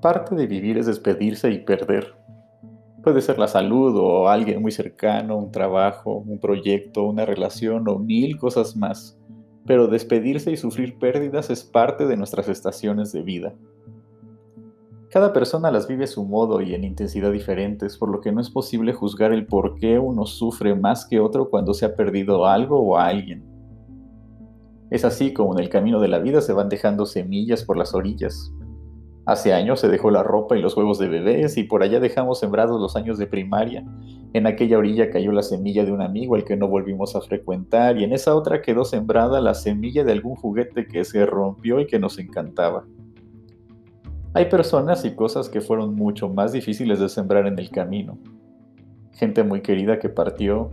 Parte de vivir es despedirse y perder. Puede ser la salud o alguien muy cercano, un trabajo, un proyecto, una relación o mil cosas más. Pero despedirse y sufrir pérdidas es parte de nuestras estaciones de vida. Cada persona las vive a su modo y en intensidad diferentes, por lo que no es posible juzgar el por qué uno sufre más que otro cuando se ha perdido algo o a alguien. Es así como en el camino de la vida se van dejando semillas por las orillas, Hace años se dejó la ropa y los huevos de bebés y por allá dejamos sembrados los años de primaria. En aquella orilla cayó la semilla de un amigo al que no volvimos a frecuentar y en esa otra quedó sembrada la semilla de algún juguete que se rompió y que nos encantaba. Hay personas y cosas que fueron mucho más difíciles de sembrar en el camino. Gente muy querida que partió,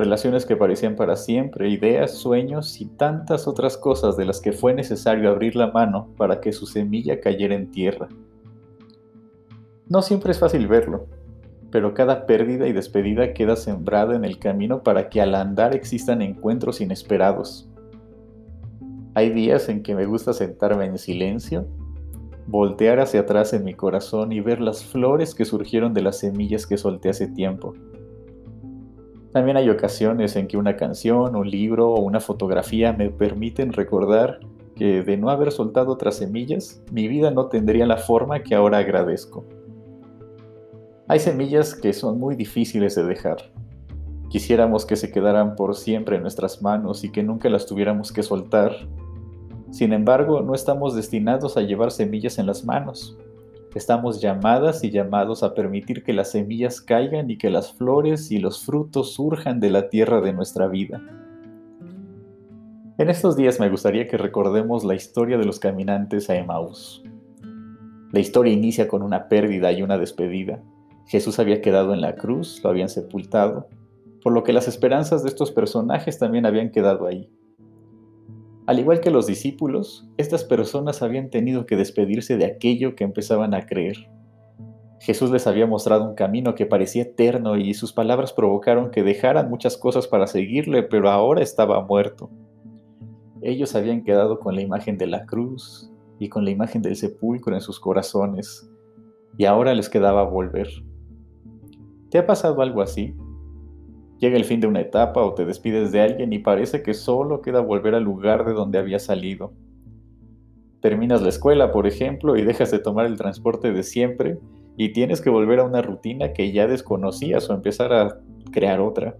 relaciones que parecían para siempre, ideas, sueños y tantas otras cosas de las que fue necesario abrir la mano para que su semilla cayera en tierra. No siempre es fácil verlo, pero cada pérdida y despedida queda sembrada en el camino para que al andar existan encuentros inesperados. Hay días en que me gusta sentarme en silencio, voltear hacia atrás en mi corazón y ver las flores que surgieron de las semillas que solté hace tiempo también hay ocasiones en que una canción, un libro o una fotografía me permiten recordar que de no haber soltado otras semillas, mi vida no tendría la forma que ahora agradezco. Hay semillas que son muy difíciles de dejar. Quisiéramos que se quedaran por siempre en nuestras manos y que nunca las tuviéramos que soltar. Sin embargo, no estamos destinados a llevar semillas en las manos, Estamos llamadas y llamados a permitir que las semillas caigan y que las flores y los frutos surjan de la tierra de nuestra vida. En estos días me gustaría que recordemos la historia de los caminantes a Emaús. La historia inicia con una pérdida y una despedida. Jesús había quedado en la cruz, lo habían sepultado, por lo que las esperanzas de estos personajes también habían quedado ahí. Al igual que los discípulos, estas personas habían tenido que despedirse de aquello que empezaban a creer. Jesús les había mostrado un camino que parecía eterno y sus palabras provocaron que dejaran muchas cosas para seguirle, pero ahora estaba muerto. Ellos habían quedado con la imagen de la cruz y con la imagen del sepulcro en sus corazones, y ahora les quedaba volver. ¿Te ha pasado algo así? Llega el fin de una etapa o te despides de alguien y parece que solo queda volver al lugar de donde había salido. Terminas la escuela, por ejemplo, y dejas de tomar el transporte de siempre y tienes que volver a una rutina que ya desconocías o empezar a crear otra.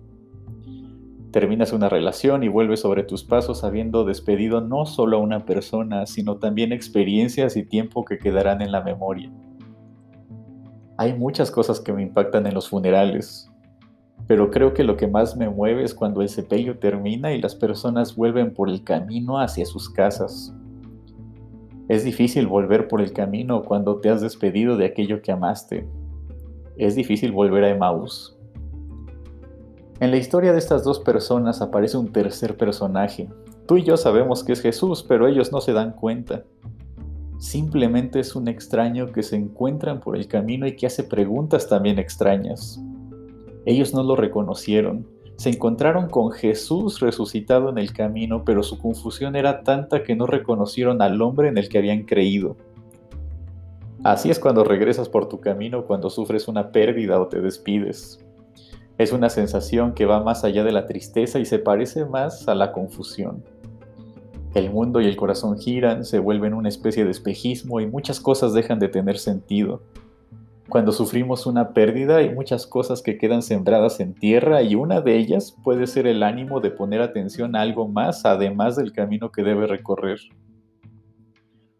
Terminas una relación y vuelves sobre tus pasos habiendo despedido no solo a una persona, sino también experiencias y tiempo que quedarán en la memoria. Hay muchas cosas que me impactan en los funerales, pero creo que lo que más me mueve es cuando el sepelio termina y las personas vuelven por el camino hacia sus casas. Es difícil volver por el camino cuando te has despedido de aquello que amaste. Es difícil volver a Emmaus. En la historia de estas dos personas aparece un tercer personaje. Tú y yo sabemos que es Jesús, pero ellos no se dan cuenta. Simplemente es un extraño que se encuentran por el camino y que hace preguntas también extrañas. Ellos no lo reconocieron. Se encontraron con Jesús resucitado en el camino, pero su confusión era tanta que no reconocieron al hombre en el que habían creído. Así es cuando regresas por tu camino cuando sufres una pérdida o te despides. Es una sensación que va más allá de la tristeza y se parece más a la confusión. El mundo y el corazón giran, se vuelven una especie de espejismo y muchas cosas dejan de tener sentido. Cuando sufrimos una pérdida hay muchas cosas que quedan sembradas en tierra y una de ellas puede ser el ánimo de poner atención a algo más además del camino que debe recorrer.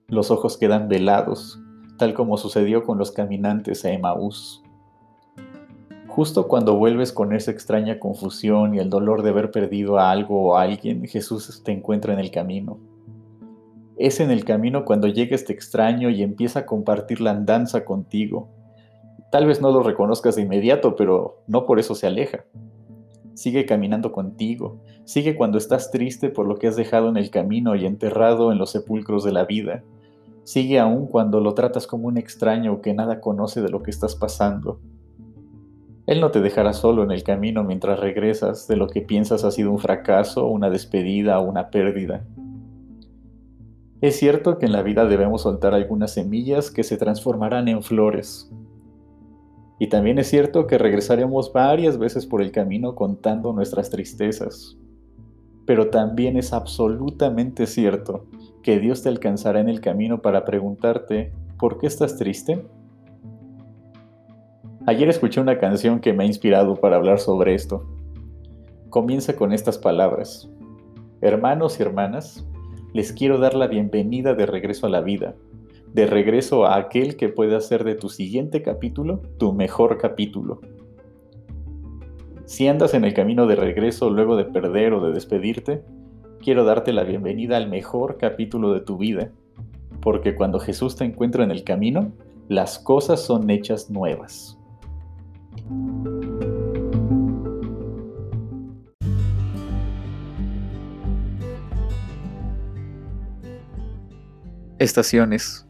Los ojos quedan velados, tal como sucedió con los caminantes a Emaús. Justo cuando vuelves con esa extraña confusión y el dolor de haber perdido a algo o a alguien, Jesús te encuentra en el camino. Es en el camino cuando llega este extraño y empieza a compartir la andanza contigo, Tal vez no lo reconozcas de inmediato, pero no por eso se aleja. Sigue caminando contigo, sigue cuando estás triste por lo que has dejado en el camino y enterrado en los sepulcros de la vida. Sigue aún cuando lo tratas como un extraño que nada conoce de lo que estás pasando. Él no te dejará solo en el camino mientras regresas de lo que piensas ha sido un fracaso, una despedida o una pérdida. Es cierto que en la vida debemos soltar algunas semillas que se transformarán en flores. Y también es cierto que regresaremos varias veces por el camino contando nuestras tristezas. Pero también es absolutamente cierto que Dios te alcanzará en el camino para preguntarte, ¿por qué estás triste? Ayer escuché una canción que me ha inspirado para hablar sobre esto. Comienza con estas palabras. Hermanos y hermanas, les quiero dar la bienvenida de regreso a la vida, de regreso a aquel que puede hacer de tu siguiente capítulo tu mejor capítulo. Si andas en el camino de regreso luego de perder o de despedirte, quiero darte la bienvenida al mejor capítulo de tu vida, porque cuando Jesús te encuentra en el camino, las cosas son hechas nuevas. Estaciones.